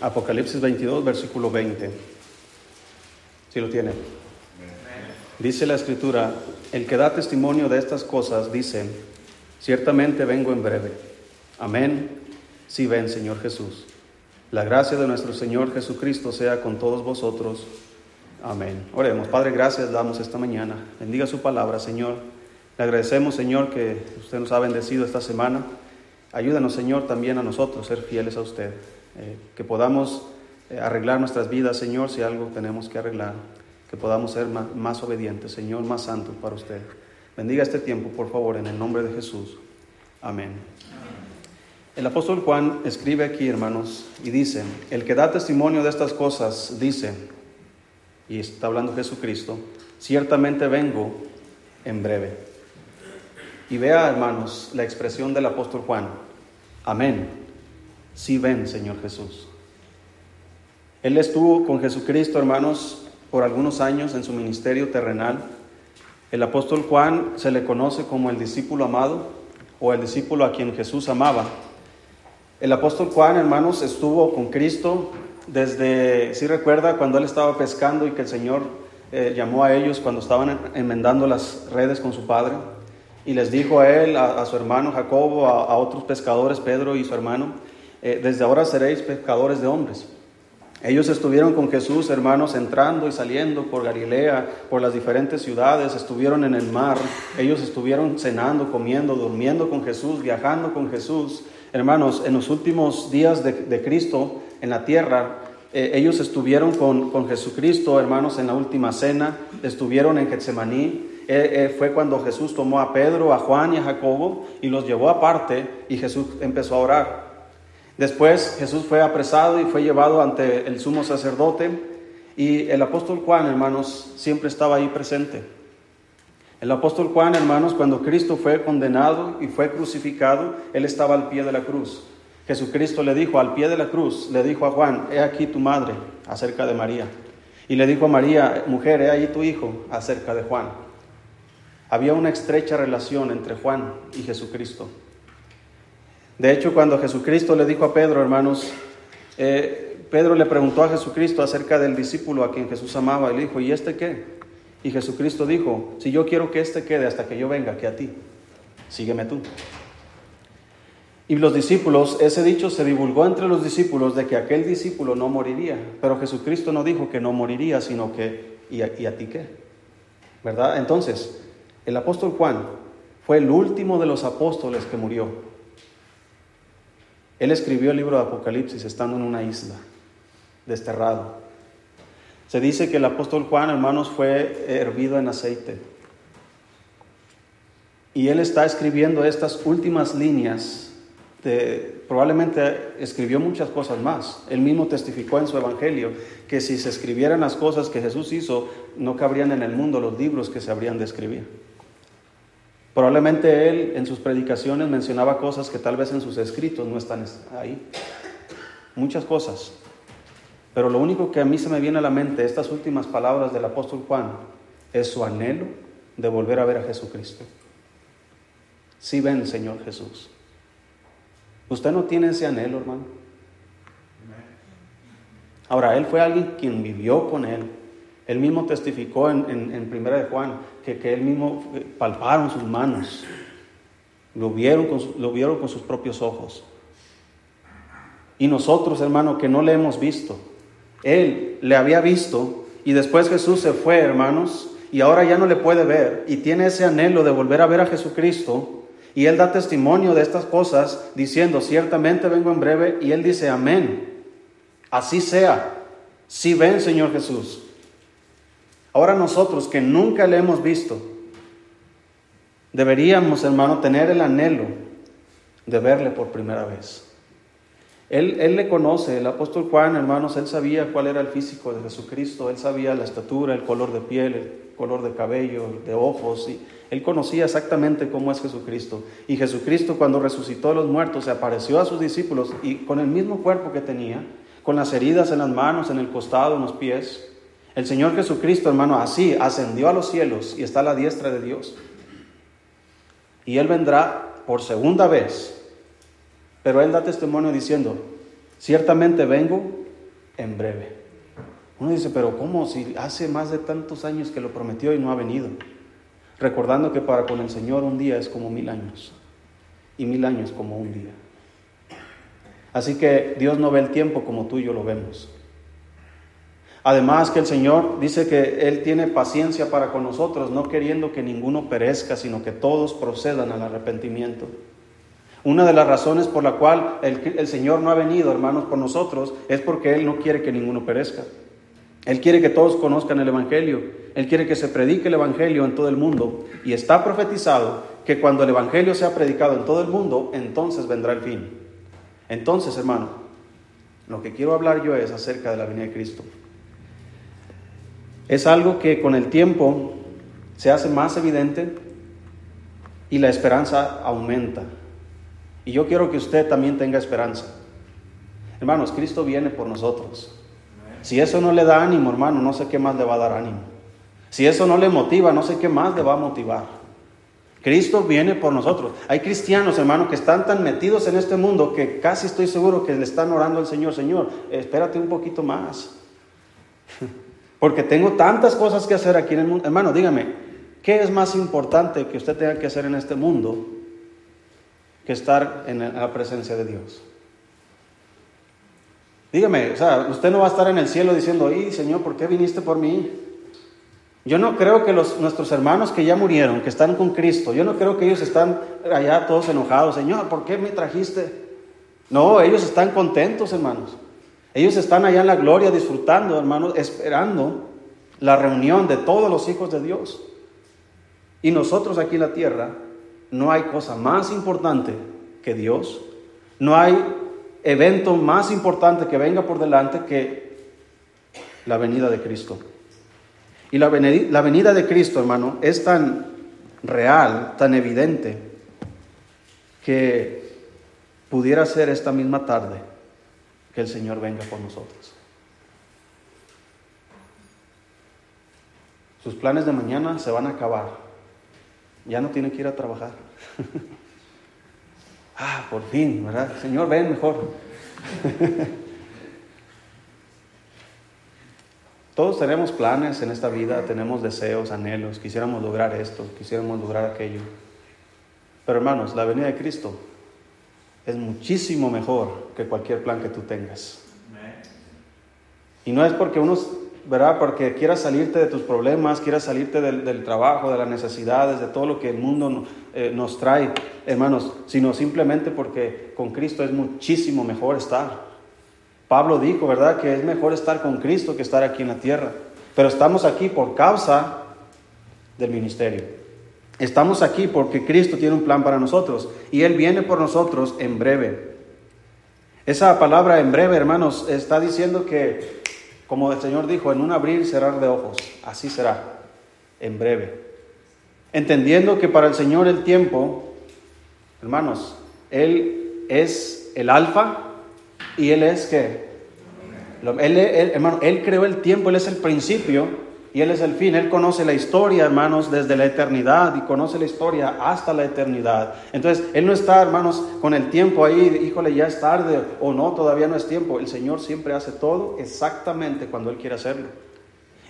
Apocalipsis 22, versículo 20. Si lo tiene. Dice la escritura, el que da testimonio de estas cosas dice, ciertamente vengo en breve. Amén. Si ven, Señor Jesús. La gracia de nuestro Señor Jesucristo sea con todos vosotros. Amén. Oremos. Padre, gracias damos esta mañana. Bendiga su palabra, Señor. Le agradecemos, Señor, que usted nos ha bendecido esta semana. Ayúdanos, Señor, también a nosotros ser fieles a usted. Eh, que podamos eh, arreglar nuestras vidas, Señor, si algo tenemos que arreglar. Que podamos ser más, más obedientes, Señor, más santos para usted. Bendiga este tiempo, por favor, en el nombre de Jesús. Amén. El apóstol Juan escribe aquí, hermanos, y dice, el que da testimonio de estas cosas dice, y está hablando Jesucristo, ciertamente vengo en breve. Y vea, hermanos, la expresión del apóstol Juan, amén, si ven, Señor Jesús. Él estuvo con Jesucristo, hermanos, por algunos años en su ministerio terrenal. El apóstol Juan se le conoce como el discípulo amado o el discípulo a quien Jesús amaba. El apóstol Juan, hermanos, estuvo con Cristo desde, si recuerda, cuando él estaba pescando y que el Señor eh, llamó a ellos cuando estaban enmendando las redes con su padre y les dijo a él, a, su hermano Jacobo, a, otros pescadores, Pedro y su hermano, eh, desde ahora seréis pescadores de hombres. Ellos estuvieron con Jesús, hermanos, entrando y saliendo por Galilea, por las diferentes ciudades, estuvieron en el mar, ellos estuvieron cenando, comiendo, durmiendo con Jesús, viajando con Jesús. Hermanos, en los últimos días de, Cristo en la tierra, eh, ellos estuvieron con, con, Jesucristo, hermanos, en la última cena, estuvieron en Getsemaní. Eh, eh, fue cuando Jesús tomó a Pedro, a Juan y a Jacobo y los llevó aparte y Jesús empezó a orar. Después Jesús fue apresado y fue llevado ante el sumo sacerdote y el apóstol Juan, hermanos, siempre estaba ahí presente. El apóstol Juan, hermanos, cuando Cristo fue condenado y fue crucificado, él estaba al pie de la cruz. Jesucristo le dijo al pie de la cruz, le dijo a Juan, he aquí tu madre, acerca de María. Y le dijo a María, mujer, he ahí tu hijo, acerca de Juan. Había una estrecha relación entre Juan y Jesucristo. De hecho, cuando Jesucristo le dijo a Pedro, hermanos, eh, Pedro le preguntó a Jesucristo acerca del discípulo a quien Jesús amaba y le dijo, ¿y este qué? Y Jesucristo dijo, si yo quiero que este quede hasta que yo venga que a ti, sígueme tú. Y los discípulos, ese dicho se divulgó entre los discípulos de que aquel discípulo no moriría, pero Jesucristo no dijo que no moriría, sino que, ¿y a, y a ti qué? ¿Verdad? Entonces, el apóstol Juan fue el último de los apóstoles que murió. Él escribió el libro de Apocalipsis estando en una isla, desterrado. Se dice que el apóstol Juan, hermanos, fue hervido en aceite. Y él está escribiendo estas últimas líneas. De, probablemente escribió muchas cosas más. Él mismo testificó en su evangelio que si se escribieran las cosas que Jesús hizo, no cabrían en el mundo los libros que se habrían de escribir. Probablemente él en sus predicaciones mencionaba cosas que tal vez en sus escritos no están ahí. Muchas cosas. Pero lo único que a mí se me viene a la mente, estas últimas palabras del apóstol Juan, es su anhelo de volver a ver a Jesucristo. Si ven, Señor Jesús. ¿Usted no tiene ese anhelo, hermano? Ahora, él fue alguien quien vivió con él, él mismo testificó en, en, Primera de Juan que, que, él mismo eh, palparon sus manos, lo vieron, con lo vieron con sus propios ojos. Y nosotros, hermano, que no le hemos visto, él le había visto y después Jesús se fue, hermanos, y ahora ya no le puede ver y tiene ese anhelo de volver a ver a Jesucristo. Y él da testimonio de estas cosas diciendo, ciertamente vengo en breve, y él dice, amén. Así sea. Si ven, Señor Jesús. Ahora nosotros que nunca le hemos visto, deberíamos, hermano, tener el anhelo de verle por primera vez. Él, él, le conoce, el apóstol Juan, hermanos, él sabía cuál era el físico de Jesucristo, él sabía la estatura, el color de piel, el color de cabello, de ojos, y él conocía exactamente cómo es Jesucristo. Y Jesucristo cuando resucitó a los muertos se apareció a sus discípulos y con el mismo cuerpo que tenía, con las heridas en las manos, en el costado, en los pies, el Señor Jesucristo, hermano, así ascendió a los cielos y está a la diestra de Dios. Y Él vendrá por segunda vez. Pero Él da testimonio diciendo, ciertamente vengo en breve. Uno dice, pero ¿cómo si hace más de tantos años que lo prometió y no ha venido? Recordando que para con el Señor un día es como mil años y mil años como un día. Así que Dios no ve el tiempo como tú y yo lo vemos. Además que el Señor dice que Él tiene paciencia para con nosotros, no queriendo que ninguno perezca, sino que todos procedan al arrepentimiento. Una de las razones por la cual el, el Señor no ha venido, hermanos, por nosotros, es porque Él no quiere que ninguno perezca. Él quiere que todos conozcan el Evangelio. Él quiere que se predique el Evangelio en todo el mundo. Y está profetizado que cuando el Evangelio sea predicado en todo el mundo, entonces vendrá el fin. Entonces, hermano, lo que quiero hablar yo es acerca de la venida de Cristo. Es algo que con el tiempo se hace más evidente y la esperanza aumenta. Y yo quiero que usted también tenga esperanza. Hermanos, Cristo viene por nosotros. Si eso no le da ánimo, hermano, no sé qué más le va a dar ánimo. Si eso no le motiva, no sé qué más le va a motivar. Cristo viene por nosotros. Hay cristianos, hermano, que están tan metidos en este mundo que casi estoy seguro que le están orando al Señor, Señor, espérate un poquito más. Porque tengo tantas cosas que hacer aquí en el mundo. Hermano, dígame, ¿qué es más importante que usted tenga que hacer en este mundo que estar en la presencia de Dios? Dígame, o sea, usted no va a estar en el cielo diciendo, ¡ay, Señor, ¿por qué viniste por mí? Yo no creo que los, nuestros hermanos que ya murieron, que están con Cristo, yo no creo que ellos están allá todos enojados, Señor, ¿por qué me trajiste? No, ellos están contentos, hermanos. Ellos están allá en la gloria disfrutando, hermanos, esperando la reunión de todos los hijos de Dios. Y nosotros aquí en la tierra, no hay cosa más importante que Dios. No hay evento más importante que venga por delante que la venida de Cristo. Y la la venida de Cristo, hermano, es tan real, tan evidente, que pudiera ser esta misma tarde que el Señor venga por nosotros. Sus planes de mañana se van a acabar. Ya no tiene que ir a trabajar. Ah, por fin, ¿verdad? Señor, ven mejor. Todos tenemos planes en esta vida, tenemos deseos, anhelos, quisiéramos lograr esto, quisiéramos lograr aquello. Pero hermanos, la venida de Cristo es muchísimo mejor que cualquier plan que tú tengas. Y no es porque unos ¿verdad? Porque quieras salirte de tus problemas, quieras salirte del, trabajo, de las necesidades, de todo lo que el mundo eh, nos trae, hermanos, sino simplemente porque con Cristo es muchísimo mejor estar. Pablo dijo, ¿verdad? Que es mejor estar con Cristo que estar aquí en la tierra. Pero estamos aquí por causa del ministerio. Estamos aquí porque Cristo tiene un plan para nosotros y Él viene por nosotros en breve. Esa palabra en breve, hermanos, está diciendo que como el Señor dijo, en un abrir y cerrar de ojos, así será, en breve. Entendiendo que para el Señor el tiempo, hermanos, Él es el alfa y Él es que, él, hermano, Él creó el tiempo, Él es el principio y Él es el fin. Él conoce la historia, hermanos, desde la eternidad y conoce la historia hasta la eternidad. Entonces, Él no está, hermanos, con el tiempo ahí, híjole, ya es tarde o no, todavía no es tiempo. El Señor siempre hace todo exactamente cuando Él quiere hacerlo.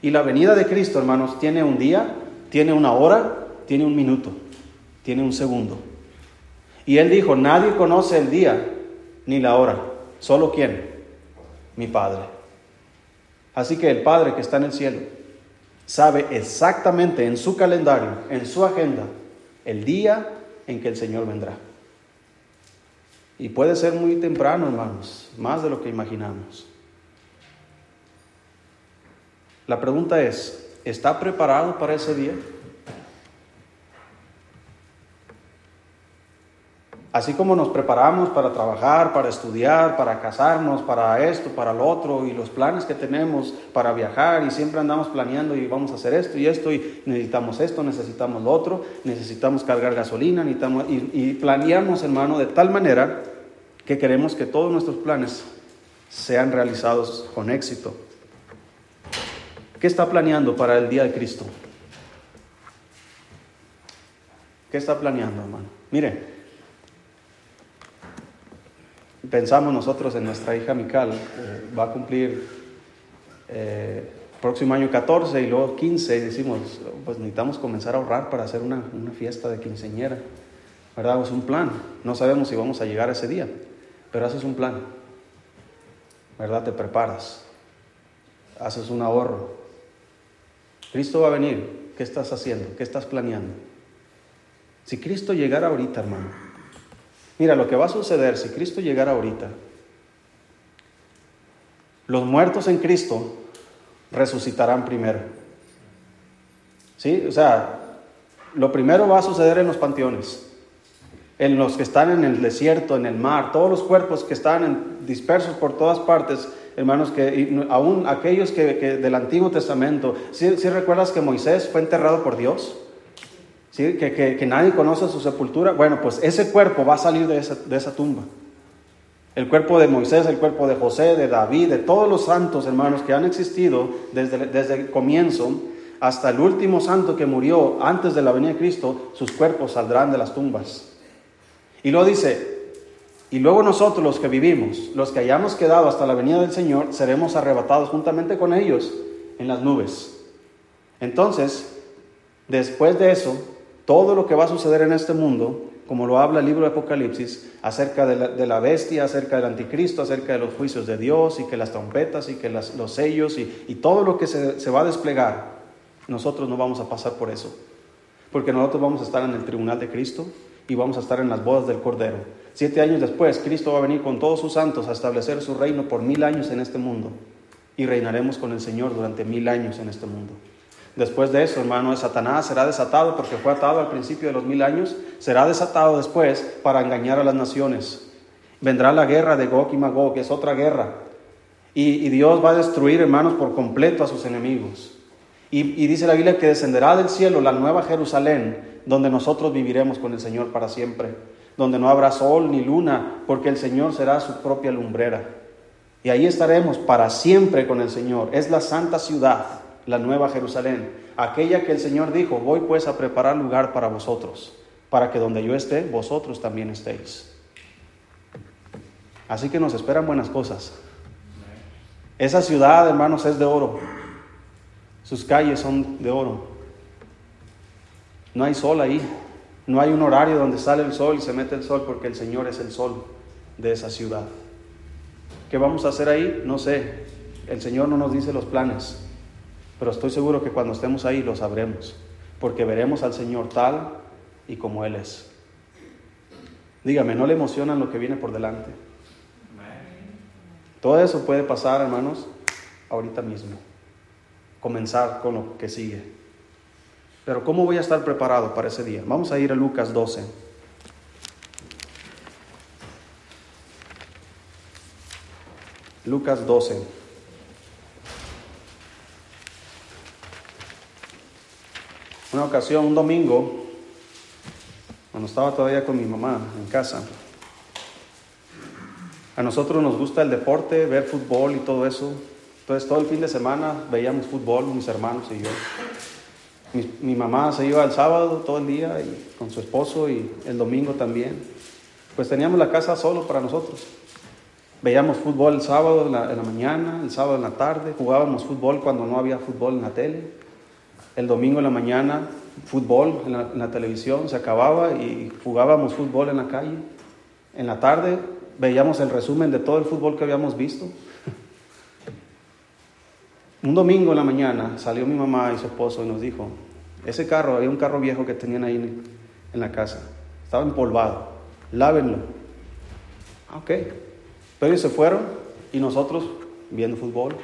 Y la venida de Cristo, hermanos, tiene un día, tiene una hora, tiene un minuto, tiene un segundo. Y Él dijo, nadie conoce el día ni la hora, solo quién, mi Padre. Así que el Padre que está en el cielo sabe exactamente en su calendario, en su agenda, el día en que el Señor vendrá. Y puede ser muy temprano, hermanos, más de lo que imaginamos. La pregunta es, ¿está preparado para ese día? Así como nos preparamos para trabajar, para estudiar, para casarnos, para esto, para lo otro, y los planes que tenemos para viajar, y siempre andamos planeando y vamos a hacer esto y esto, y necesitamos esto, necesitamos lo otro, necesitamos cargar gasolina, necesitamos, y, y planeamos, hermano, de tal manera que queremos que todos nuestros planes sean realizados con éxito. ¿Qué está planeando para el día de Cristo? ¿Qué está planeando, hermano? Mire, pensamos nosotros en nuestra hija Mical, va a cumplir eh, próximo año 14 y luego 15 y decimos, pues necesitamos comenzar a ahorrar para hacer una, una fiesta de quinceñera. ¿Verdad? Es un plan. No sabemos si vamos a llegar ese día, pero haces un plan. ¿Verdad? Te preparas. Haces un ahorro. Cristo va a venir. ¿Qué estás haciendo? ¿Qué estás planeando? Si Cristo llegara ahorita, hermano. Mira, lo que va a suceder si Cristo llegara ahorita. Los muertos en Cristo resucitarán primero. ¿Sí? O sea, lo primero va a suceder en los panteones, en los que están en el desierto, en el mar, todos los cuerpos que están dispersos por todas partes, hermanos, que aún aquellos que, del Antiguo Testamento, ¿sí, recuerdas que Moisés fue enterrado por Dios? Que, nadie conoce su sepultura. Bueno, pues ese cuerpo va a salir de esa, de esa tumba. El cuerpo de Moisés, el cuerpo de José, de David, de todos los santos hermanos que han existido desde, desde el comienzo hasta el último santo que murió antes de la venida de Cristo, sus cuerpos saldrán de las tumbas. Y lo dice, y luego nosotros los que vivimos, los que hayamos quedado hasta la venida del Señor, seremos arrebatados juntamente con ellos en las nubes. Entonces, después de eso, todo lo que va a suceder en este mundo como lo habla el libro de Apocalipsis, acerca de la, bestia, acerca del anticristo, acerca de los juicios de Dios y que las trompetas y que los sellos y, todo lo que se, va a desplegar, nosotros no vamos a pasar por eso. Porque nosotros vamos a estar en el tribunal de Cristo y vamos a estar en las bodas del Cordero. Siete años después, Cristo va a venir con todos sus santos a establecer su reino por mil años en este mundo y reinaremos con el Señor durante mil años en este mundo. Después de eso, hermano, Satanás será desatado porque fue atado al principio de los mil años, será desatado después para engañar a las naciones. Vendrá la guerra de Gog y Magog, que es otra guerra. Y, Dios va a destruir, hermanos, por completo a sus enemigos. Y, y dice la Biblia que descenderá del cielo la nueva Jerusalén, donde nosotros viviremos con el Señor para siempre, donde no habrá sol ni luna, porque el Señor será su propia lumbrera. Y ahí estaremos para siempre con el Señor. Es la santa ciudad la nueva Jerusalén, aquella que el Señor dijo, voy pues a preparar lugar para vosotros, para que donde yo esté, vosotros también estéis. Así que nos esperan buenas cosas. Esa ciudad, hermanos, es de oro. Sus calles son de oro. No hay sol ahí. No hay un horario donde sale el sol y se mete el sol porque el Señor es el sol de esa ciudad. ¿Qué vamos a hacer ahí? No sé. El Señor no nos dice los planes. Pero estoy seguro que cuando estemos ahí lo sabremos, porque veremos al Señor tal y como Él es. Dígame, ¿no le emociona lo que viene por delante? Todo eso puede pasar, hermanos, ahorita mismo. Comenzar con lo que sigue. Pero ¿cómo voy a estar preparado para ese día? Vamos a ir a Lucas 12. Lucas 12. Una ocasión, un domingo, cuando estaba todavía con mi mamá en casa, a nosotros nos gusta el deporte, ver fútbol y todo eso. Entonces todo el fin de semana veíamos fútbol, mis hermanos y yo. Mi, mamá se iba el sábado todo el día y, con su esposo y el domingo también. Pues teníamos la casa solo para nosotros. Veíamos fútbol el sábado en la, en la mañana, el sábado en la tarde, jugábamos fútbol cuando no había fútbol en la tele el domingo en la mañana fútbol en la, televisión, se acababa y jugábamos fútbol en la calle. En la tarde veíamos el resumen de todo el fútbol que habíamos visto. Un domingo en la mañana salió mi mamá y su esposo y nos dijo, ese carro, había un carro viejo que tenían ahí en, la casa, estaba empolvado, lávenlo. Ok. Pero ellos se fueron y nosotros viendo fútbol,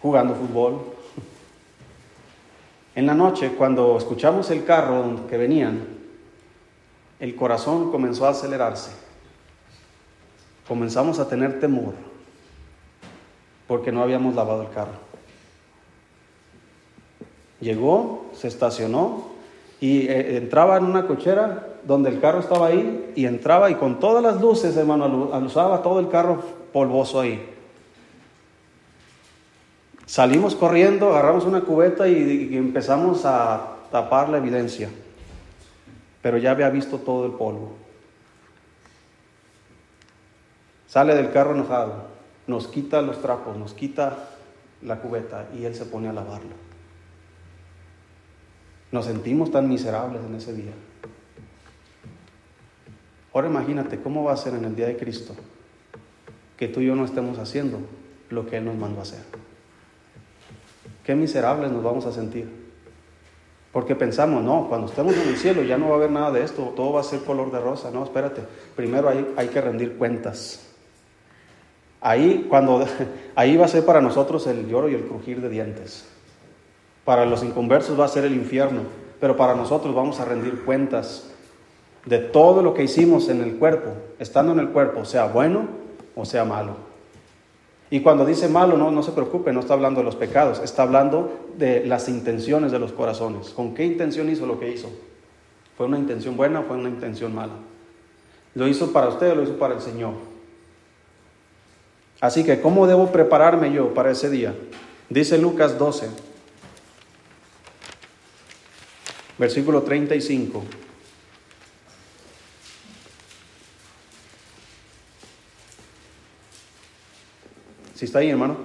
jugando fútbol, en la noche, cuando escuchamos el carro que venían, el corazón comenzó a acelerarse. Comenzamos a tener temor porque no habíamos lavado el carro. Llegó, se estacionó y eh, entraba en una cochera donde el carro estaba ahí y entraba y con todas las luces, hermano, alusaba todo el carro polvoso ahí. Salimos corriendo, agarramos una cubeta y, empezamos a tapar la evidencia. Pero ya había visto todo el polvo. Sale del carro enojado, nos quita los trapos, nos quita la cubeta y él se pone a lavarlo. Nos sentimos tan miserables en ese día. Ahora imagínate cómo va a ser en el día de Cristo que tú y yo no estemos haciendo lo que Él nos mandó a hacer. Qué miserables nos vamos a sentir. Porque pensamos, no, cuando estemos en el cielo ya no va a haber nada de esto, todo va a ser color de rosa. No, espérate, primero hay, hay que rendir cuentas. Ahí, cuando, ahí va a ser para nosotros el lloro y el crujir de dientes. Para los inconversos va a ser el infierno, pero para nosotros vamos a rendir cuentas de todo lo que hicimos en el cuerpo, estando en el cuerpo, sea bueno o sea malo. Y cuando dice malo, no, no se preocupe, no está hablando de los pecados, está hablando de las intenciones de los corazones. ¿Con qué intención hizo lo que hizo? ¿Fue una intención buena o fue una intención mala? ¿Lo hizo para usted o lo hizo para el Señor? Así que, ¿cómo debo prepararme yo para ese día? Dice Lucas 12, versículo 35. Si está ahí, hermano.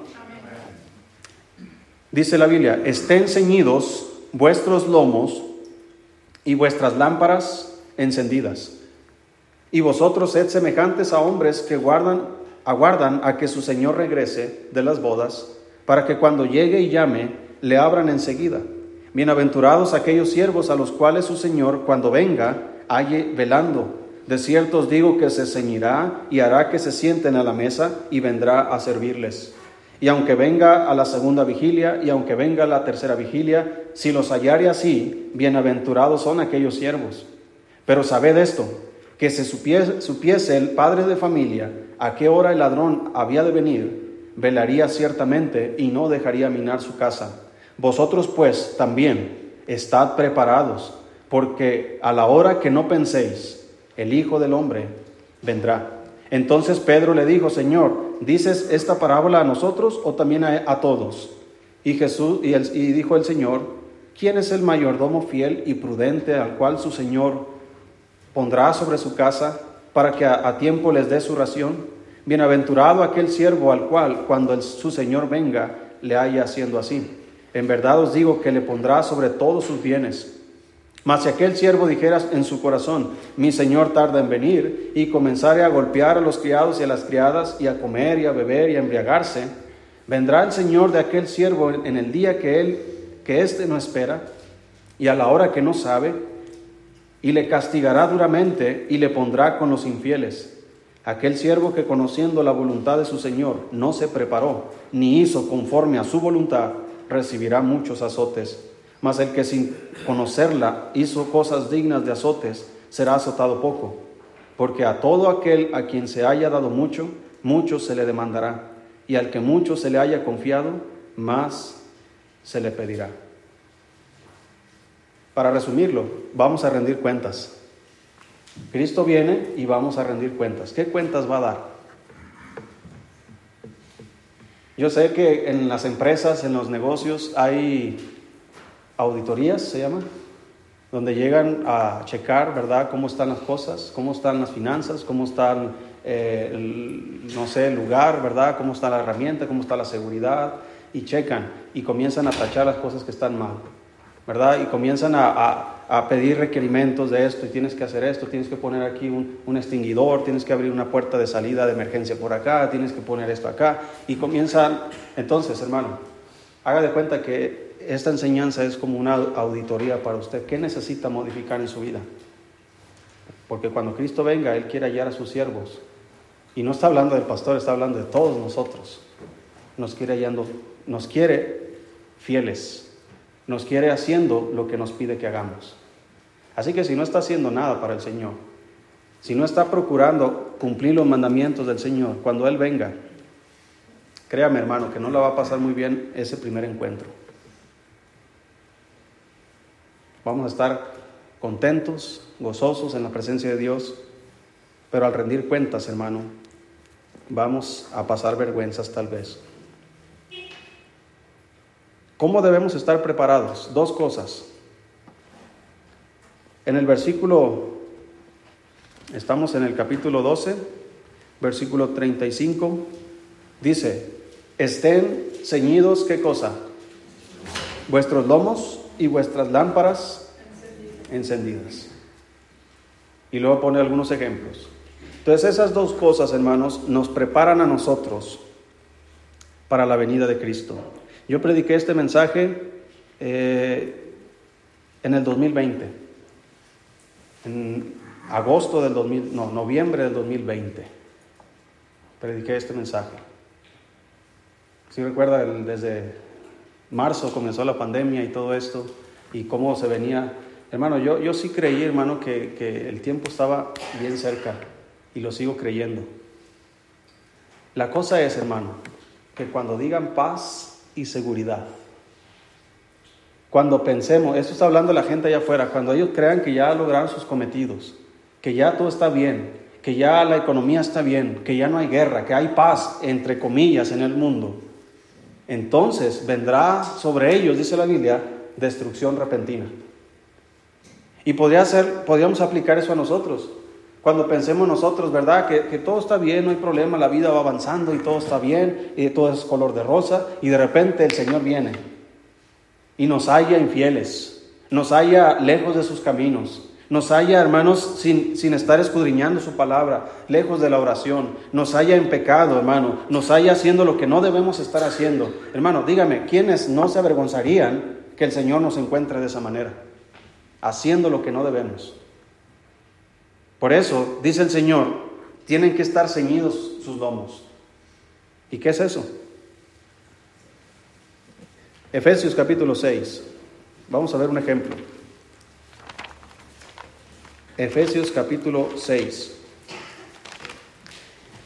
Dice la Biblia, estén ceñidos vuestros lomos y vuestras lámparas encendidas. Y vosotros sed semejantes a hombres que guardan, aguardan a que su Señor regrese de las bodas, para que cuando llegue y llame, le abran enseguida. Bienaventurados aquellos siervos a los cuales su Señor, cuando venga, halle velando. De cierto os digo que se ceñirá y hará que se sienten a la mesa y vendrá a servirles. Y aunque venga a la segunda vigilia y aunque venga a la tercera vigilia, si los hallare así, bienaventurados son aquellos siervos. Pero sabed esto, que si supiese, supiese el padre de familia a qué hora el ladrón había de venir, velaría ciertamente y no dejaría minar su casa. Vosotros pues también estad preparados, porque a la hora que no penséis, el Hijo del Hombre vendrá. Entonces Pedro le dijo, Señor, ¿dices esta parábola a nosotros o también a, todos? Y Jesús y, dijo el Señor, ¿quién es el mayordomo fiel y prudente al cual su Señor pondrá sobre su casa para que a, tiempo les dé su ración? Bienaventurado aquel siervo al cual cuando su Señor venga le haya haciendo así. En verdad os digo que le pondrá sobre todos sus bienes. Mas si aquel siervo dijera en su corazón, mi señor tarda en venir, y comenzare a golpear a los criados y a las criadas, y a comer y a beber y a embriagarse, vendrá el señor de aquel siervo en el día que él, que éste no espera, y a la hora que no sabe, y le castigará duramente y le pondrá con los infieles. Aquel siervo que conociendo la voluntad de su señor no se preparó, ni hizo conforme a su voluntad, recibirá muchos azotes. Mas el que sin conocerla hizo cosas dignas de azotes, será azotado poco. Porque a todo aquel a quien se haya dado mucho, mucho se le demandará. Y al que mucho se le haya confiado, más se le pedirá. Para resumirlo, vamos a rendir cuentas. Cristo viene y vamos a rendir cuentas. ¿Qué cuentas va a dar? Yo sé que en las empresas, en los negocios, hay auditorías, se llama, donde llegan a checar, ¿verdad?, cómo están las cosas, cómo están las finanzas, cómo están, eh, no sé, el lugar, ¿verdad?, cómo está la herramienta, cómo está la seguridad, y checan y comienzan a tachar las cosas que están mal, ¿verdad? Y comienzan a, pedir requerimientos de esto, y tienes que hacer esto, tienes que poner aquí un, un extinguidor, tienes que abrir una puerta de salida de emergencia por acá, tienes que poner esto acá, y comienzan, entonces, hermano, haga de cuenta que esta enseñanza es como una auditoría para usted. ¿Qué necesita modificar en su vida? Porque cuando Cristo venga, Él quiere hallar a sus siervos. Y no está hablando del pastor, está hablando de todos nosotros. Nos quiere hallando, nos quiere fieles. Nos quiere haciendo lo que nos pide que hagamos. Así que si no está haciendo nada para el Señor, si no está procurando cumplir los mandamientos del Señor, cuando Él venga, créame hermano que no le va a pasar muy bien ese primer encuentro. Vamos a estar contentos, gozosos en la presencia de Dios, pero al rendir cuentas, hermano, vamos a pasar vergüenzas tal vez. ¿Cómo debemos estar preparados? Dos cosas. En el versículo, estamos en el capítulo 12, versículo 35, dice, estén ceñidos, ¿qué cosa? Vuestros lomos y vuestras lámparas encendidas. Y luego pone algunos ejemplos. Entonces esas dos cosas, hermanos, nos preparan a nosotros para la venida de Cristo. Yo prediqué este mensaje eh, en el 2020, en agosto del 2000, no, noviembre del 2020. Prediqué este mensaje. Si recuerda, desde marzo comenzó la pandemia y todo esto, y cómo se venía. Hermano, yo, yo sí creí, hermano, que, que el tiempo estaba bien cerca, y lo sigo creyendo. La cosa es, hermano, que cuando digan paz y seguridad, cuando pensemos, eso está hablando la gente allá afuera, cuando ellos crean que ya lograron sus cometidos, que ya todo está bien, que ya la economía está bien, que ya no hay guerra, que hay paz, entre comillas, en el mundo, entonces vendrá sobre ellos, dice la Biblia, destrucción repentina. Y podría ser, podríamos aplicar eso a nosotros. Cuando pensemos nosotros, ¿verdad? Que, todo está bien, no hay problema, la vida va avanzando y todo está bien, y todo es color de rosa, y de repente el Señor viene y nos halla infieles, nos halla lejos de sus caminos, nos halla, hermanos, sin, sin, estar escudriñando su palabra, lejos de la oración, nos halla en pecado, hermano, nos halla haciendo lo que no debemos estar haciendo. Hermano, dígame, ¿quiénes no se avergonzarían que el Señor nos encuentre de esa manera? Haciendo lo que no debemos. Por eso, dice el Señor, tienen que estar ceñidos sus lomos. ¿Y qué es eso? Efesios capítulo 6. Vamos a ver un ejemplo. Efesios capítulo 6.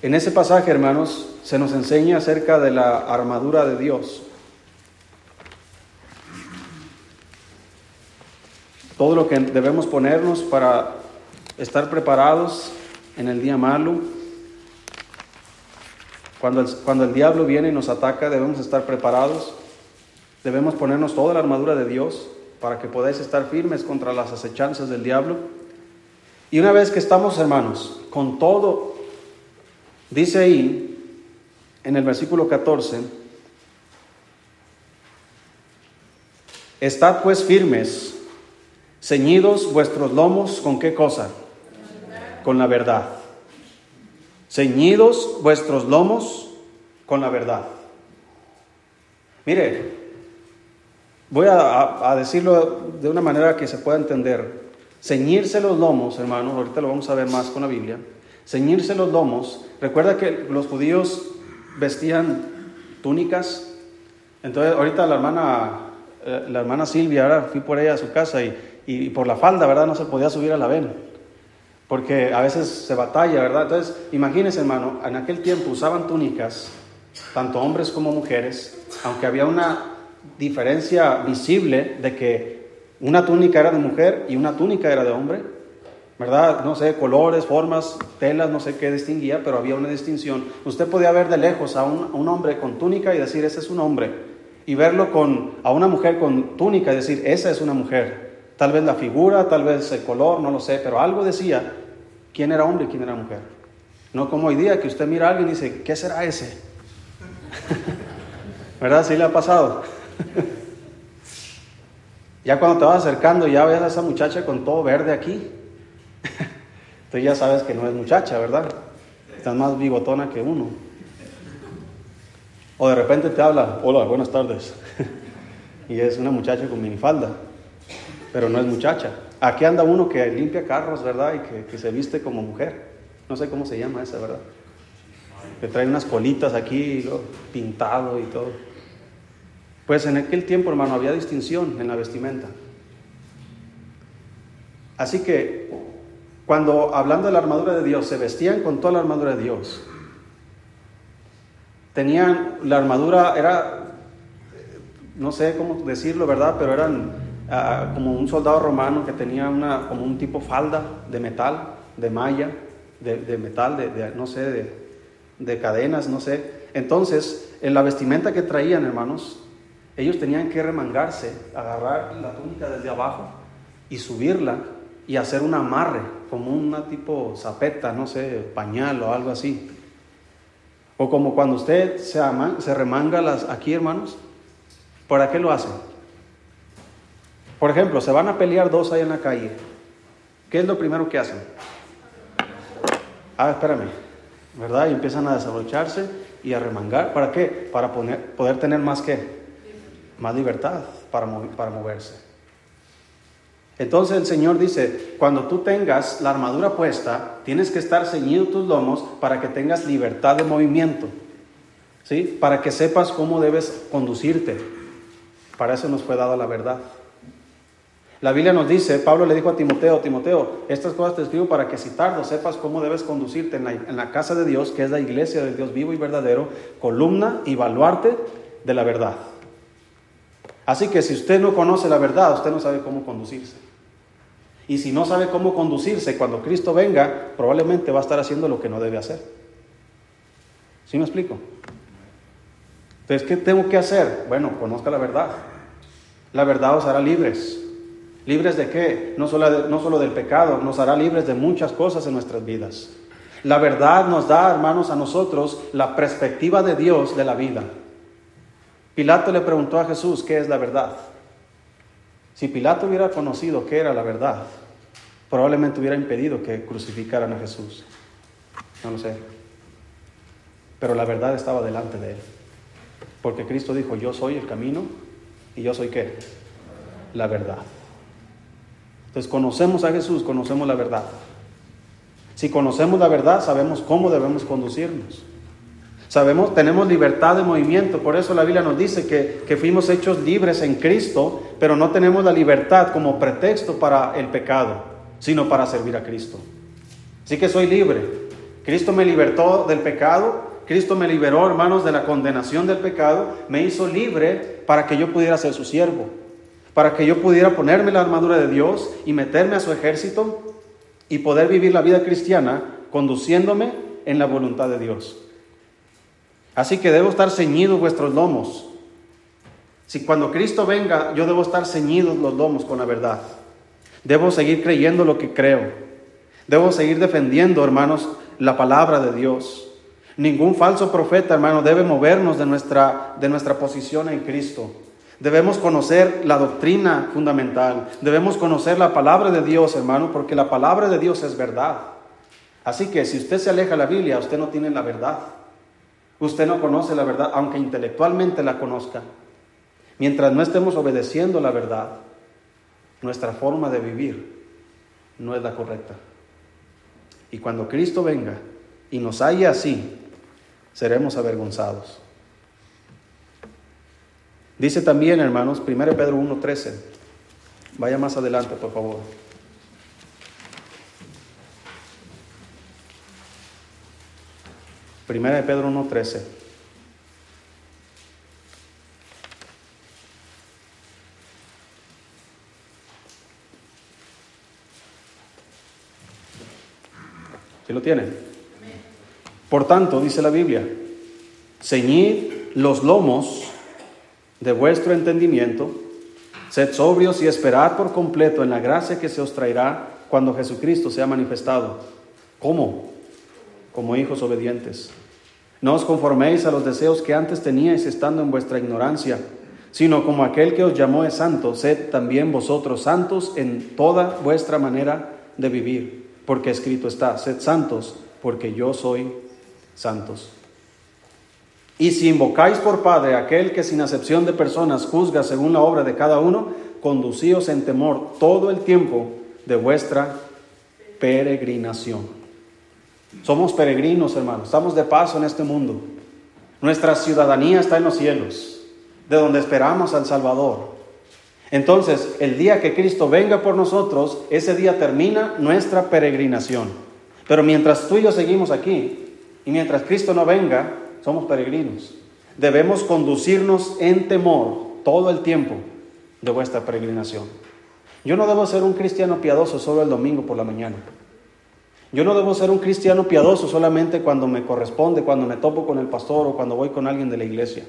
En ese pasaje, hermanos, se nos enseña acerca de la armadura de Dios. Todo lo que debemos ponernos para estar preparados en el día malo. Cuando el, cuando el diablo viene y nos ataca, debemos estar preparados. Debemos ponernos toda la armadura de Dios para que podáis estar firmes contra las acechanzas del diablo. Y una vez que estamos, hermanos, con todo, dice ahí en el versículo 14, estad pues firmes, ceñidos vuestros lomos con qué cosa? con la verdad. Ceñidos vuestros lomos con la verdad. Mire, voy a, decirlo de una manera que se pueda entender. Ceñirse los lomos, hermanos, ahorita lo vamos a ver más con la Biblia. Ceñirse los lomos. Recuerda que los judíos vestían túnicas. Entonces, ahorita la hermana, eh, la hermana Silvia, ahora fui por ella a su casa y, y por la falda, ¿verdad? No se podía subir a la ven porque a veces se batalla, ¿verdad? Entonces, imagínense, hermano, en aquel tiempo usaban túnicas, tanto hombres como mujeres, aunque había una diferencia visible de que una túnica era de mujer y una túnica era de hombre, ¿verdad? No sé, colores, formas, telas, no sé qué distinguía, pero había una distinción. Usted podía ver de lejos a un, hombre con túnica y decir, ese es un hombre, y verlo con, a una mujer con túnica y decir, esa es una mujer. Tal vez la figura, tal vez el color, no lo sé, pero algo decía quién era hombre y quién era mujer. No como hoy día que usted mira a alguien y dice, ¿qué será ese? ¿Verdad? Sí le ha pasado. ya cuando te vas acercando ya ves a esa muchacha con todo verde aquí. Entonces ya sabes que no es muchacha, ¿verdad? Está más bigotona que uno. O de repente te habla, hola, buenas tardes. y es una muchacha con minifalda pero no es muchacha. Aquí anda uno que limpia carros, ¿verdad? Y que, se viste como mujer. No sé cómo se llama esa, ¿verdad? Que trae unas colitas aquí, pintado y todo. Pues en aquel tiempo, hermano, había distinción en la vestimenta. Así que cuando hablando de la armadura de Dios, se vestían con toda la armadura de Dios. Tenían la armadura, era, no sé cómo decirlo, ¿verdad? Pero eran como un soldado romano que tenía una, como un tipo falda de metal, de malla, de, metal, de, no sé, de, cadenas, no sé. Entonces, en la vestimenta que traían, hermanos, ellos tenían que remangarse, agarrar la túnica desde abajo y subirla y hacer un amarre, como una tipo zapeta, no sé, pañal o algo así. O como cuando usted se, ama, se remanga las, aquí, hermanos, ¿para qué lo hacen? Por ejemplo, se van a pelear dos ahí en la calle. ¿Qué es lo primero que hacen? Ah, espérame, ¿verdad? Y empiezan a desabrocharse y a remangar. ¿Para qué? Para poder tener más que más libertad para, para moverse. Entonces el Señor dice, cuando tú tengas la armadura puesta, tienes que estar ceñido tus lomos para que tengas libertad de movimiento, ¿sí? Para que sepas cómo debes conducirte. Para eso nos fue dada la verdad. La Biblia nos dice, Pablo le dijo a Timoteo, Timoteo, estas cosas te escribo para que si tardo sepas cómo debes conducirte en la, en la casa de Dios, que es la iglesia del Dios vivo y verdadero, columna y baluarte de la verdad. Así que si usted no conoce la verdad, usted no sabe cómo conducirse. Y si no sabe cómo conducirse, cuando Cristo venga, probablemente va a estar haciendo lo que no debe hacer. ¿Sí me explico? Entonces, ¿qué tengo que hacer? Bueno, conozca la verdad. La verdad os hará libres. ¿Libres de qué? No solo, no solo del pecado, nos hará libres de muchas cosas en nuestras vidas. La verdad nos da, hermanos, a nosotros la perspectiva de Dios de la vida. Pilato le preguntó a Jesús, ¿qué es la verdad? Si Pilato hubiera conocido qué era la verdad, probablemente hubiera impedido que crucificaran a Jesús. No lo sé. Pero la verdad estaba delante de él. Porque Cristo dijo, yo soy el camino y yo soy qué? La verdad. Entonces conocemos a Jesús, conocemos la verdad. Si conocemos la verdad, sabemos cómo debemos conducirnos. Sabemos, tenemos libertad de movimiento, por eso la Biblia nos dice que, fuimos hechos libres en Cristo, pero no tenemos la libertad como pretexto para el pecado, sino para servir a Cristo. Así que soy libre. Cristo me libertó del pecado, Cristo me liberó, hermanos, de la condenación del pecado, me hizo libre para que yo pudiera ser su siervo, para que yo pudiera ponerme la armadura de Dios y meterme a su ejército y poder vivir la vida cristiana conduciéndome en la voluntad de Dios. Así que debo estar ceñidos vuestros lomos. Si cuando Cristo venga, yo debo estar ceñidos los lomos con la verdad. Debo seguir creyendo lo que creo. Debo seguir defendiendo, hermanos, la palabra de Dios. Ningún falso profeta, hermano, debe movernos de nuestra, de nuestra posición en Cristo. Debemos conocer la doctrina fundamental. Debemos conocer la palabra de Dios, hermano, porque la palabra de Dios es verdad. Así que si usted se aleja de la Biblia, usted no tiene la verdad. Usted no conoce la verdad, aunque intelectualmente la conozca. Mientras no estemos obedeciendo la verdad, nuestra forma de vivir no es la correcta. Y cuando Cristo venga y nos haya así, seremos avergonzados. Dice también, hermanos, 1 Pedro 1.13. Vaya más adelante, por favor. Primera de Pedro 1.13. ¿Sí lo tienen? Por tanto, dice la Biblia, ceñid los lomos de vuestro entendimiento, sed sobrios y esperad por completo en la gracia que se os traerá cuando Jesucristo sea manifestado. ¿Cómo? como hijos obedientes. No os conforméis a los deseos que antes teníais estando en vuestra ignorancia, sino como aquel que os llamó es santo, sed también vosotros santos en toda vuestra manera de vivir, porque escrito está, sed santos, porque yo soy santos. Y si invocáis por Padre aquel que sin acepción de personas juzga según la obra de cada uno, conducíos en temor todo el tiempo de vuestra peregrinación. Somos peregrinos, hermanos, estamos de paso en este mundo. Nuestra ciudadanía está en los cielos, de donde esperamos al Salvador. Entonces, el día que Cristo venga por nosotros, ese día termina nuestra peregrinación. Pero mientras tú y yo seguimos aquí, y mientras Cristo no venga, somos peregrinos. Debemos conducirnos en temor todo el tiempo de vuestra peregrinación. Yo no debo ser un cristiano piadoso solo el domingo por la mañana. Yo no debo ser un cristiano piadoso solamente cuando me corresponde, cuando me topo con el pastor o cuando voy con alguien de la iglesia.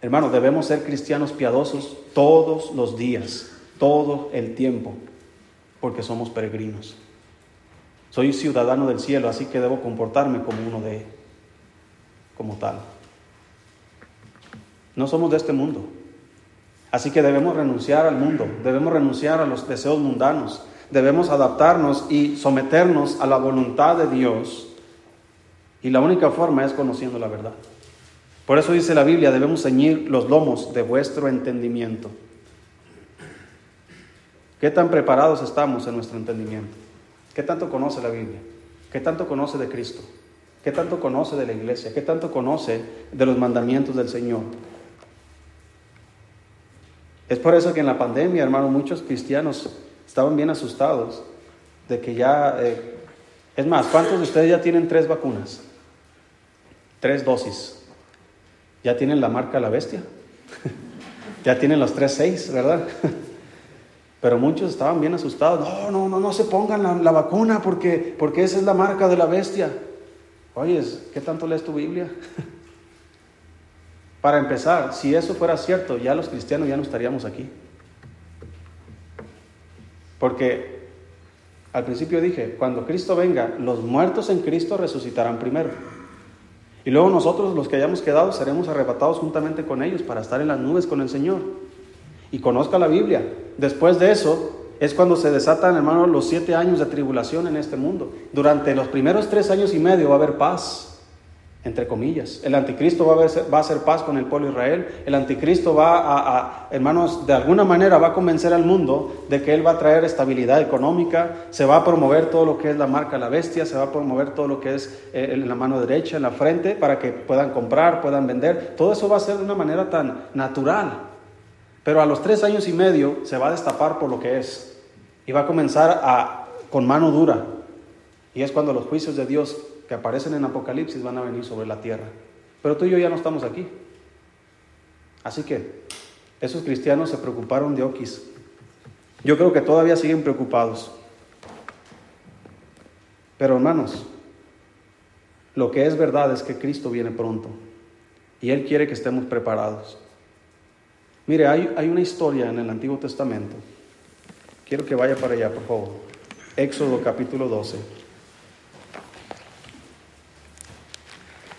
Hermanos, debemos ser cristianos piadosos todos los días, todo el tiempo, porque somos peregrinos. Soy ciudadano del cielo, así que debo comportarme como uno de, como tal. No somos de este mundo. Así que debemos renunciar al mundo, debemos renunciar a los deseos mundanos, debemos adaptarnos y someternos a la voluntad de Dios. Y la única forma es conociendo la verdad. Por eso dice la Biblia, debemos ceñir los lomos de vuestro entendimiento. ¿Qué tan preparados estamos en nuestro entendimiento? ¿Qué tanto conoce la Biblia? ¿Qué tanto conoce de Cristo? ¿Qué tanto conoce de la iglesia? ¿Qué tanto conoce de los mandamientos del Señor? Es por eso que en la pandemia, hermano, muchos cristianos estaban bien asustados de que ya... Eh, es más, ¿cuántos de ustedes ya tienen tres vacunas? Tres dosis. ¿Ya tienen la marca la bestia? ya tienen los tres seis, ¿verdad? Pero muchos estaban bien asustados. No, no, no, no se pongan la, vacuna porque, porque esa es la marca de la bestia. Oye, ¿qué tanto lees tu Biblia? Para empezar, si eso fuera cierto, ya los cristianos ya no estaríamos aquí. Porque al principio dije, cuando Cristo venga, los muertos en Cristo resucitarán primero. Y luego nosotros, los que hayamos quedado, seremos arrebatados juntamente con ellos para estar en las nubes con el Señor. Y conozca la Biblia. Después de eso es cuando se desatan, hermanos, los siete años de tribulación en este mundo. Durante los primeros tres años y medio va a haber paz entre comillas. El anticristo va a, va a hacer paz con el pueblo de Israel. El anticristo va a, hermanos, de alguna manera va a convencer al mundo de que él va a traer estabilidad económica, se va a promover todo lo que es la marca la bestia, se va a promover todo lo que es eh, en la mano derecha, en la frente, para que puedan comprar, puedan vender. Todo eso va a ser de una manera tan natural. Pero a los tres años y medio se va a destapar por lo que es y va a comenzar a, con mano dura. Y es cuando los juicios de Dios que aparecen en Apocalipsis van a venir sobre la tierra. Pero tú y yo ya no estamos aquí. Así que esos cristianos se preocuparon de Oquis. Yo creo que todavía siguen preocupados. Pero hermanos, lo que es verdad es que Cristo viene pronto y Él quiere que estemos preparados. Mire, hay, una historia en el Antiguo Testamento. Quiero que vaya para allá, por favor. Éxodo capítulo 12.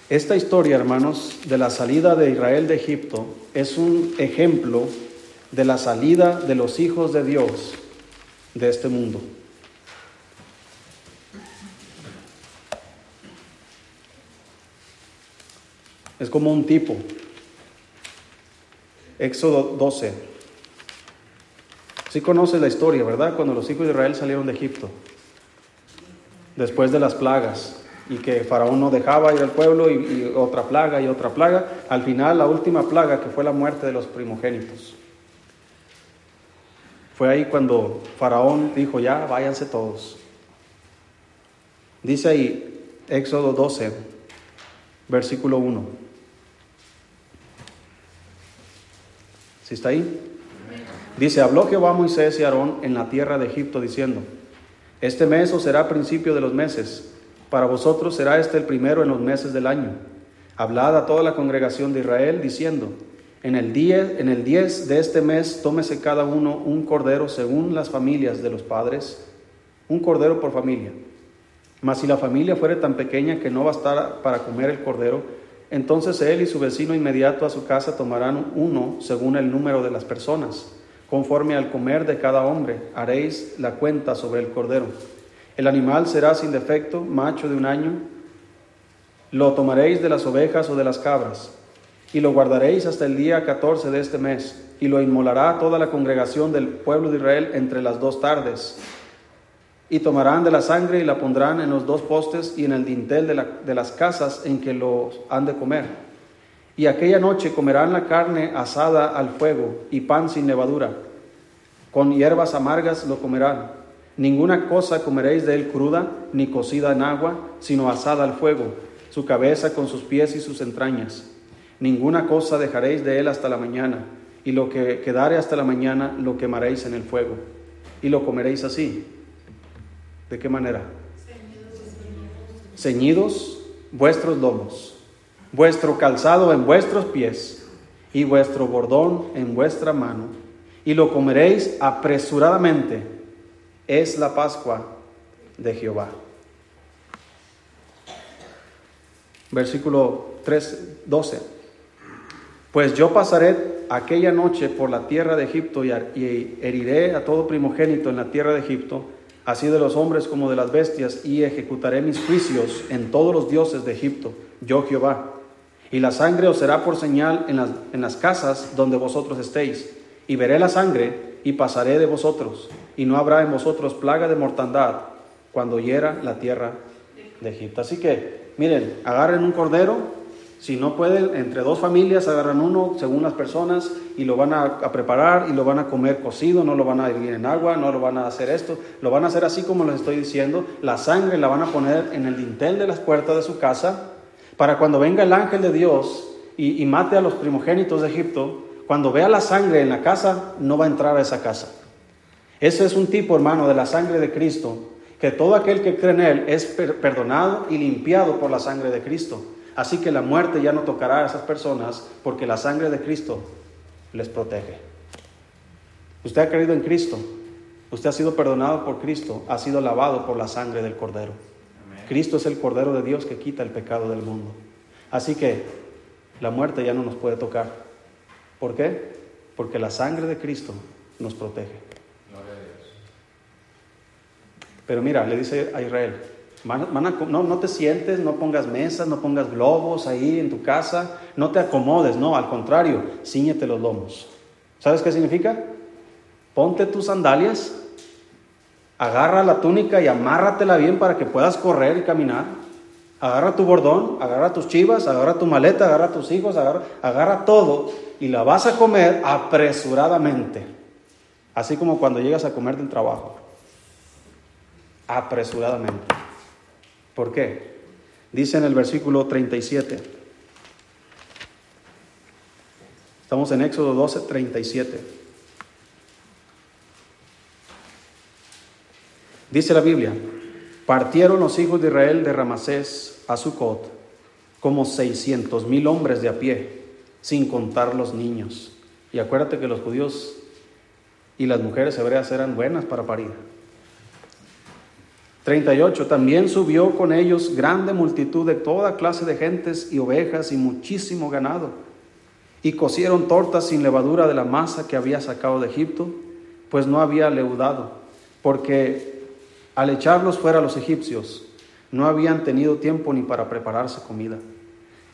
Esta historia, hermanos, de la salida de Israel de Egipto es un ejemplo de la salida de los hijos de Dios de este mundo. Es como un tipo. Éxodo 12. Sí conoces la historia, ¿verdad? Cuando los hijos de Israel salieron de Egipto, después de las plagas y que Faraón no dejaba ir al pueblo y, otra plaga y otra plaga. Al final, la última plaga que fue la muerte de los primogénitos. Fue ahí cuando Faraón dijo, ya, váyanse todos. Dice ahí, Éxodo 12, versículo 1. ¿Sí está ahí? Dice, habló Jehová Moisés y Aarón en la tierra de Egipto diciendo, este mes será principio de los meses para vosotros será este el primero en los meses del año. Hablad a toda la congregación de Israel diciendo, en el día, en el 10 de este mes tómese cada uno un cordero según las familias de los padres, un cordero por familia. Mas si la familia fuere tan pequeña que no bastara para comer el cordero, entonces él y su vecino inmediato a su casa tomarán uno según el número de las personas. Conforme al comer de cada hombre, haréis la cuenta sobre el cordero. El animal será sin defecto, macho de un año. Lo tomaréis de las ovejas o de las cabras, y lo guardaréis hasta el día 14 de este mes, y lo inmolará toda la congregación del pueblo de Israel entre las dos tardes. Y tomarán de la sangre y la pondrán en los dos postes y en el dintel de, de las casas en que lo han de comer. Y aquella noche comerán la carne asada al fuego y pan sin levadura. Con hierbas amargas lo comerán Ninguna cosa comeréis de él cruda, ni cocida en agua, sino asada al fuego, su cabeza con sus pies y sus entrañas. Ninguna cosa dejaréis de él hasta la mañana, y lo que quedare hasta la mañana lo quemaréis en el fuego, y lo comeréis así. ¿De qué manera? Ceñidos vuestros lomos, vuestro calzado en vuestros pies, y vuestro bordón en vuestra mano, y lo comeréis apresuradamente es la Pascua de Jehová. Versículo 3, 12. Pues yo pasaré aquella noche por la tierra de Egipto y heriré a todo primogénito en la tierra de Egipto, así de los hombres como de las bestias, y ejecutaré mis juicios en todos los dioses de Egipto, yo Jehová. Y la sangre os será por señal en las, en las casas donde vosotros estéis. Y veré la sangre y pasaré de vosotros, y no habrá en vosotros plaga de mortandad cuando hiera la tierra de Egipto. Así que, miren, agarren un cordero, si no pueden, entre dos familias agarran uno según las personas y lo van a, preparar y lo van a comer cocido, no lo van a hervir en agua, no lo van a hacer esto, lo van a hacer así como les estoy diciendo. La sangre la van a poner en el dintel de las puertas de su casa para cuando venga el ángel de Dios y, y mate a los primogénitos de Egipto, cuando vea la sangre en la casa, no va a entrar a esa casa. Ese es un tipo, hermano, de la sangre de Cristo, que todo aquel que cree en Él es perdonado y limpiado por la sangre de Cristo. Así que la muerte ya no tocará a esas personas porque la sangre de Cristo les protege. Usted ha creído en Cristo, usted ha sido perdonado por Cristo, ha sido lavado por la sangre del Cordero. Cristo es el Cordero de Dios que quita el pecado del mundo. Así que la muerte ya no nos puede tocar. ¿Por qué? Porque la sangre de Cristo nos protege. Pero mira, le dice a Israel, no, no te sientes, no pongas mesas, no pongas globos ahí en tu casa, no te acomodes, no, al contrario, ciñete los lomos. ¿Sabes qué significa? Ponte tus sandalias, agarra la túnica y amárratela bien para que puedas correr y caminar. Agarra tu bordón, agarra tus chivas, agarra tu maleta, agarra tus hijos, agarra, agarra todo y la vas a comer apresuradamente. Así como cuando llegas a comer del trabajo. Apresuradamente. ¿Por qué? Dice en el versículo 37. Estamos en Éxodo 12, 37. Dice la Biblia, partieron los hijos de Israel de Ramasés a Sucot como seiscientos mil hombres de a pie, sin contar los niños. Y acuérdate que los judíos y las mujeres hebreas eran buenas para parir. 38. También subió con ellos grande multitud de toda clase de gentes y ovejas y muchísimo ganado. Y cocieron tortas sin levadura de la masa que había sacado de Egipto, pues no había leudado, porque al echarlos fuera los egipcios, no habían tenido tiempo ni para prepararse comida.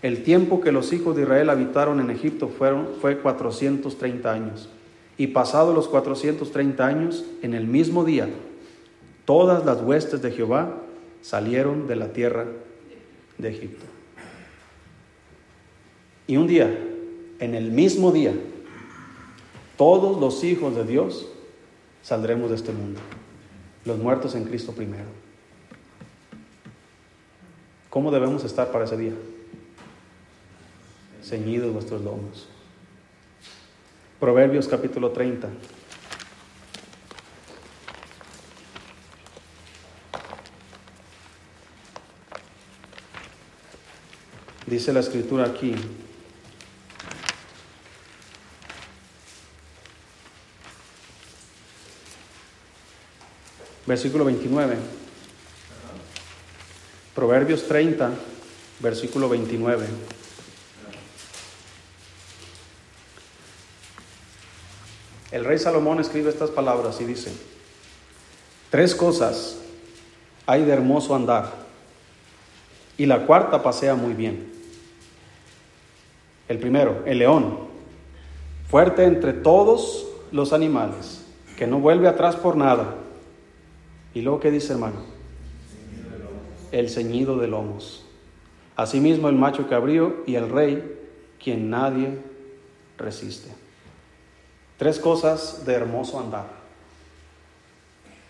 El tiempo que los hijos de Israel habitaron en Egipto fueron, fue 430 años. Y pasados los 430 años, en el mismo día, todas las huestes de Jehová salieron de la tierra de Egipto. Y un día, en el mismo día, todos los hijos de Dios saldremos de este mundo los muertos en Cristo primero. ¿Cómo debemos estar para ese día? Ceñidos vuestros lomos. Proverbios capítulo 30. Dice la escritura aquí, versículo 29. Proverbios 30, versículo 29. El rey Salomón escribe estas palabras y dice, tres cosas hay de hermoso andar y la cuarta pasea muy bien. El primero, el león, fuerte entre todos los animales, que no vuelve atrás por nada ¿Y luego qué dice hermano? El ceñido de lomos. Asimismo el macho cabrío y el rey, quien nadie resiste. Tres cosas de hermoso andar.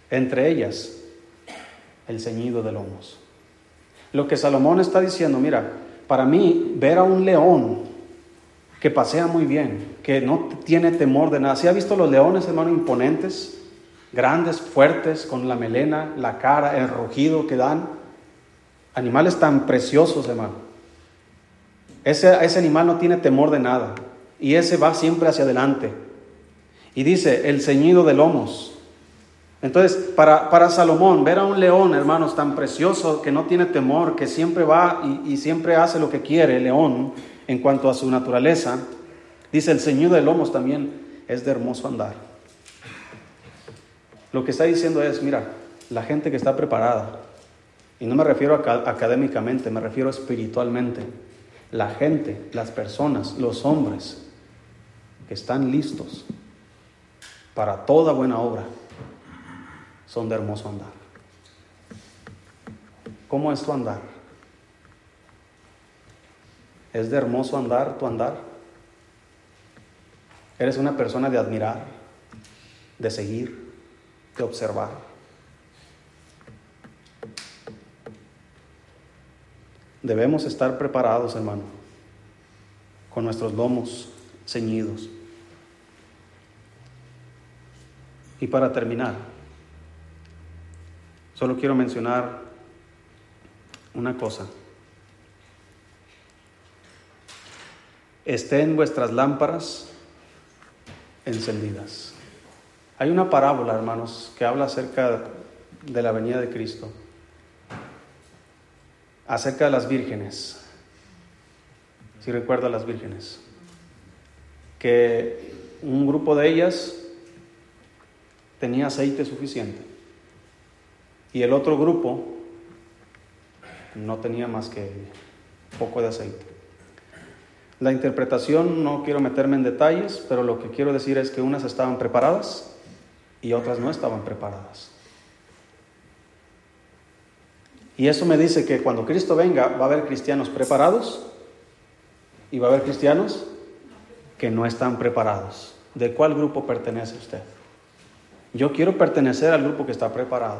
Entre ellas, el ceñido de lomos. Lo que Salomón está diciendo, mira, para mí ver a un león que pasea muy bien, que no tiene temor de nada. ¿Si ha visto los leones, hermano, imponentes? grandes, fuertes, con la melena, la cara, el rugido que dan. Animales tan preciosos, hermano. Ese, ese animal no tiene temor de nada y ese va siempre hacia adelante. Y dice, el ceñido de lomos. Entonces, para, para, Salomón, ver a un león, hermanos, tan precioso, que no tiene temor, que siempre va y, y siempre hace lo que quiere, león, en cuanto a su naturaleza, dice el ceñido de lomos también es de hermoso andar. Lo que está diciendo es, mira, la gente que está preparada, y no me refiero académicamente, me refiero espiritualmente, la gente, las personas, los hombres que están listos para toda buena obra, son de hermoso andar. ¿Cómo es tu andar? ¿Es de hermoso andar tu andar? ¿Eres una persona de admirar, de seguir, de observar? Debemos estar preparados, hermano, con nuestros lomos ceñidos. Y para terminar, Solo quiero mencionar una cosa. Estén vuestras lámparas encendidas. Hay una parábola, hermanos, que habla acerca de la venida de Cristo, acerca de las vírgenes. Si recuerda las vírgenes, que un grupo de ellas tenía aceite suficiente y el otro grupo no tenía más que poco de aceite. La interpretación no quiero meterme en detalles, pero lo que quiero decir es que unas estaban preparadas y otras no estaban preparadas. Y eso me dice que cuando Cristo venga va a haber cristianos preparados y va a haber cristianos que no están preparados. ¿De cuál grupo pertenece usted? Yo quiero pertenecer al grupo que está preparado.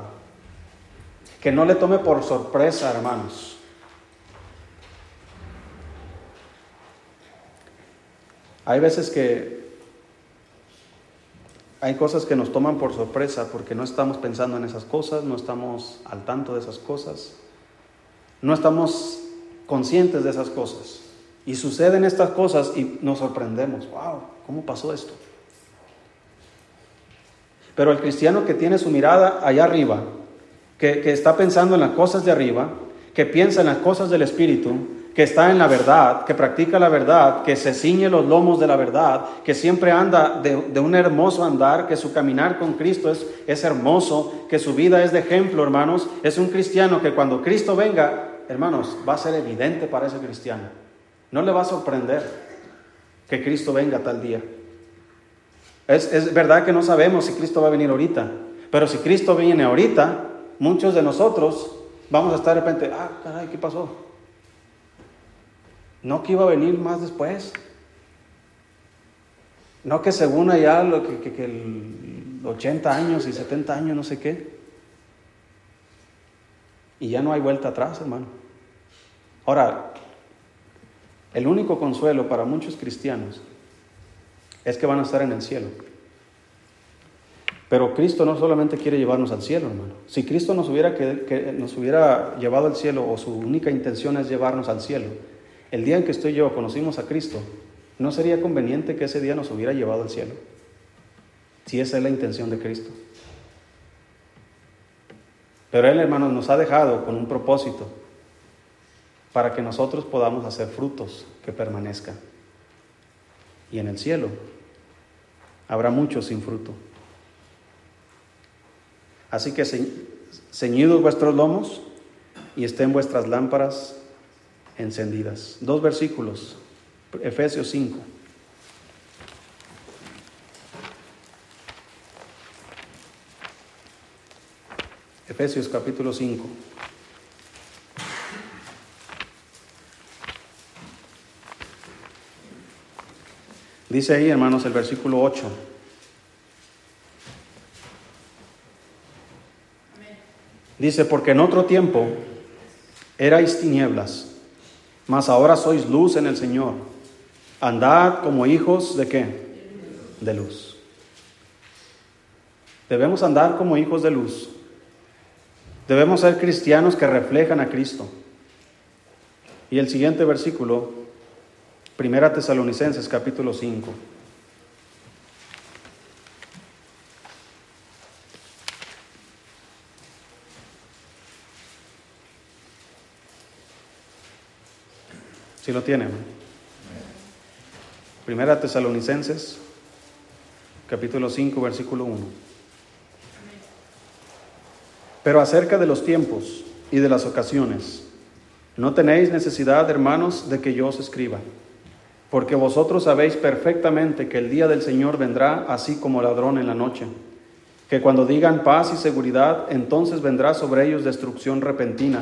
Que no le tome por sorpresa, hermanos. Hay veces que hay cosas que nos toman por sorpresa porque no estamos pensando en esas cosas, no estamos al tanto de esas cosas, no estamos conscientes de esas cosas. Y suceden estas cosas y nos sorprendemos. ¡Wow! ¿Cómo pasó esto? Pero el cristiano que tiene su mirada allá arriba, que, está pensando en las cosas de arriba, que piensa en las cosas del Espíritu, que está en la verdad, que practica la verdad, que se ciñe los lomos de la verdad, que siempre anda de, un hermoso andar, que su caminar con Cristo es, es hermoso, que su vida es de ejemplo, hermanos. Es un cristiano que cuando Cristo venga, hermanos, va a ser evidente para ese cristiano. No le va a sorprender que Cristo venga tal día. Es, es verdad que no sabemos si Cristo va a venir ahorita, pero si Cristo viene ahorita, muchos de nosotros vamos a estar de repente, ah, caray, ¿qué pasó? No que iba a venir más después. No que según allá lo que, que, el 80 años y 70 años, no sé qué. Y ya no hay vuelta atrás, hermano. Ahora, el único consuelo para muchos cristianos es que van a estar en el cielo. Pero Cristo no solamente quiere llevarnos al cielo, hermano. Si Cristo nos hubiera, que, nos hubiera llevado al cielo o su única intención es llevarnos al cielo, el día en que usted y yo conocimos a Cristo, ¿no sería conveniente que ese día nos hubiera llevado al cielo? Si esa es la intención de Cristo. Pero Él, hermanos, nos ha dejado con un propósito para que nosotros podamos hacer frutos que permanezcan. Y en el cielo habrá muchos sin fruto. Así que ceñidos vuestros lomos y estén vuestras lámparas encendidas. Dos versículos, Efesios 5. Efesios capítulo 5. Dice ahí, hermanos, el versículo 8. Dice, porque en otro tiempo erais tinieblas, mas ahora sois luz en el Señor. Andad como hijos de qué? De luz. Debemos andar como hijos de luz. Debemos ser cristianos que reflejan a Cristo. Y el siguiente versículo, Primera Tesalonicenses capítulo 5. Si lo tienen. Primera Tesalonicenses, capítulo 5, versículo 1. Pero acerca de los tiempos y de las ocasiones, no tenéis necesidad, hermanos, de que yo os escriba, porque vosotros sabéis perfectamente que el día del Señor vendrá así como ladrón en la noche, que cuando digan paz y seguridad, entonces vendrá sobre ellos destrucción repentina,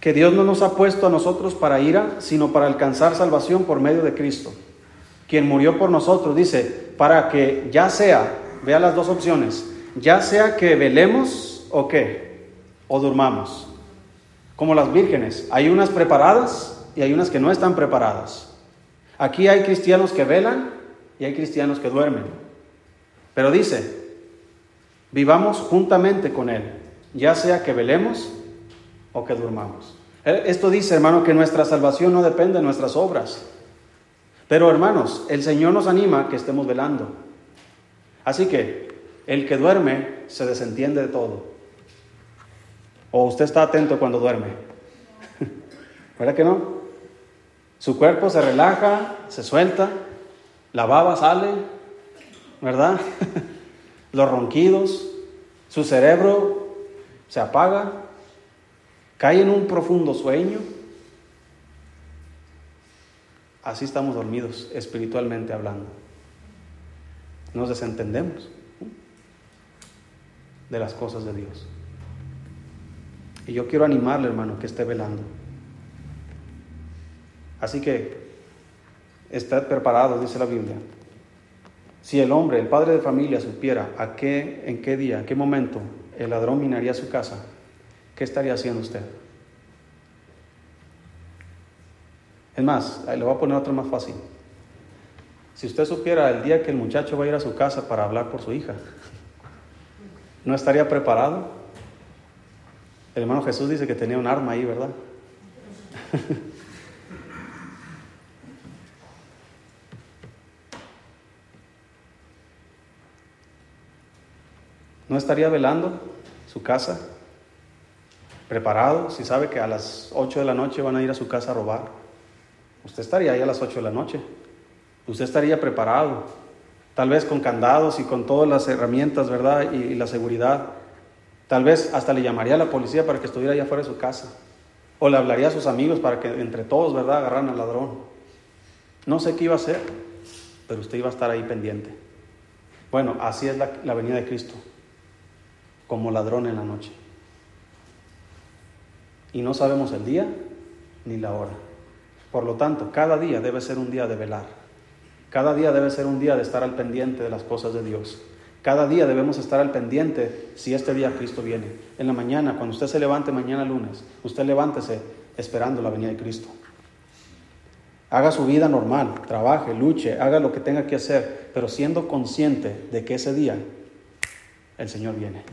que Dios no nos ha puesto a nosotros para ira, sino para alcanzar salvación por medio de Cristo, quien murió por nosotros, dice, para que ya sea, vea las dos opciones, ya sea que velemos o qué, o durmamos, como las vírgenes, hay unas preparadas y hay unas que no están preparadas. Aquí hay cristianos que velan y hay cristianos que duermen. Pero dice, vivamos juntamente con Él, ya sea que velemos o que durmamos. Eh, esto dice, hermano, que nuestra salvación no depende de nuestras obras. Pero, hermanos, el Señor nos anima que estemos velando. Así que el que duerme se desentiende de todo. O usted está atento cuando duerme. ¿Verdad que no? Su cuerpo se relaja, se suelta, la baba sale, ¿verdad? Los ronquidos, su cerebro se apaga, cae en un profundo sueño. Así estamos dormidos, espiritualmente hablando. Nos desentendemos de las cosas de Dios. Y yo quiero animarle, hermano, que esté velando. Así que estad preparados, dice la Biblia. Si el hombre, el padre de familia, supiera a qué, en qué día, en qué momento el ladrón minaría su casa, ¿qué estaría haciendo usted? Es más, le voy a poner otro más fácil. Si usted supiera el día que el muchacho va a ir a su casa para hablar por su hija, ¿no estaría preparado? El hermano Jesús dice que tenía un arma ahí, ¿verdad? ¿No estaría velando su casa? ¿Preparado? Si sabe que a las 8 de la noche van a ir a su casa a robar. Usted estaría ahí a las 8 de la noche. Usted estaría preparado. Tal vez con candados y con todas las herramientas, ¿verdad? Y, la seguridad. Tal vez hasta le llamaría a la policía para que estuviera allá afuera de su casa. O le hablaría a sus amigos para que entre todos, ¿verdad?, agarraran al ladrón. No sé qué iba a hacer, pero usted iba a estar ahí pendiente. Bueno, así es la, la venida de Cristo como ladrón en la noche. Y no sabemos el día ni la hora. Por lo tanto, cada día debe ser un día de velar. Cada día debe ser un día de estar al pendiente de las cosas de Dios. Cada día debemos estar al pendiente si este día Cristo viene. En la mañana, cuando usted se levante mañana lunes, usted levántese esperando la venida de Cristo. Haga su vida normal, trabaje, luche, haga lo que tenga que hacer, pero siendo consciente de que ese día el Señor viene.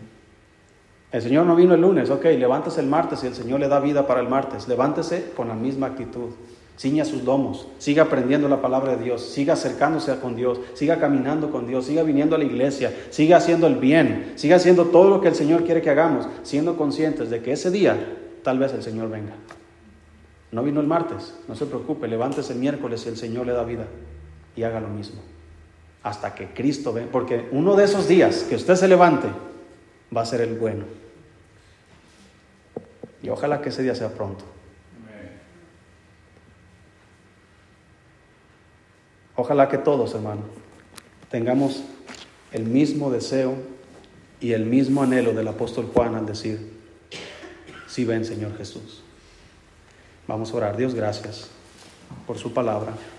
El Señor no vino el lunes, ok, levántese el martes y el Señor le da vida para el martes. Levántese con la misma actitud. Ciña sus lomos, siga aprendiendo la palabra de Dios, siga acercándose con Dios, siga caminando con Dios, siga viniendo a la iglesia, siga haciendo el bien, siga haciendo todo lo que el Señor quiere que hagamos, siendo conscientes de que ese día tal vez el Señor venga. No vino el martes, no se preocupe, levántese el miércoles y el Señor le da vida y haga lo mismo. Hasta que Cristo venga, porque uno de esos días que usted se levante, va a ser el bueno. Y ojalá que ese día sea pronto. Ojalá que todos, hermano, tengamos el mismo deseo y el mismo anhelo del apóstol Juan al decir, sí ven Señor Jesús. Vamos a orar. Dios, gracias por su palabra.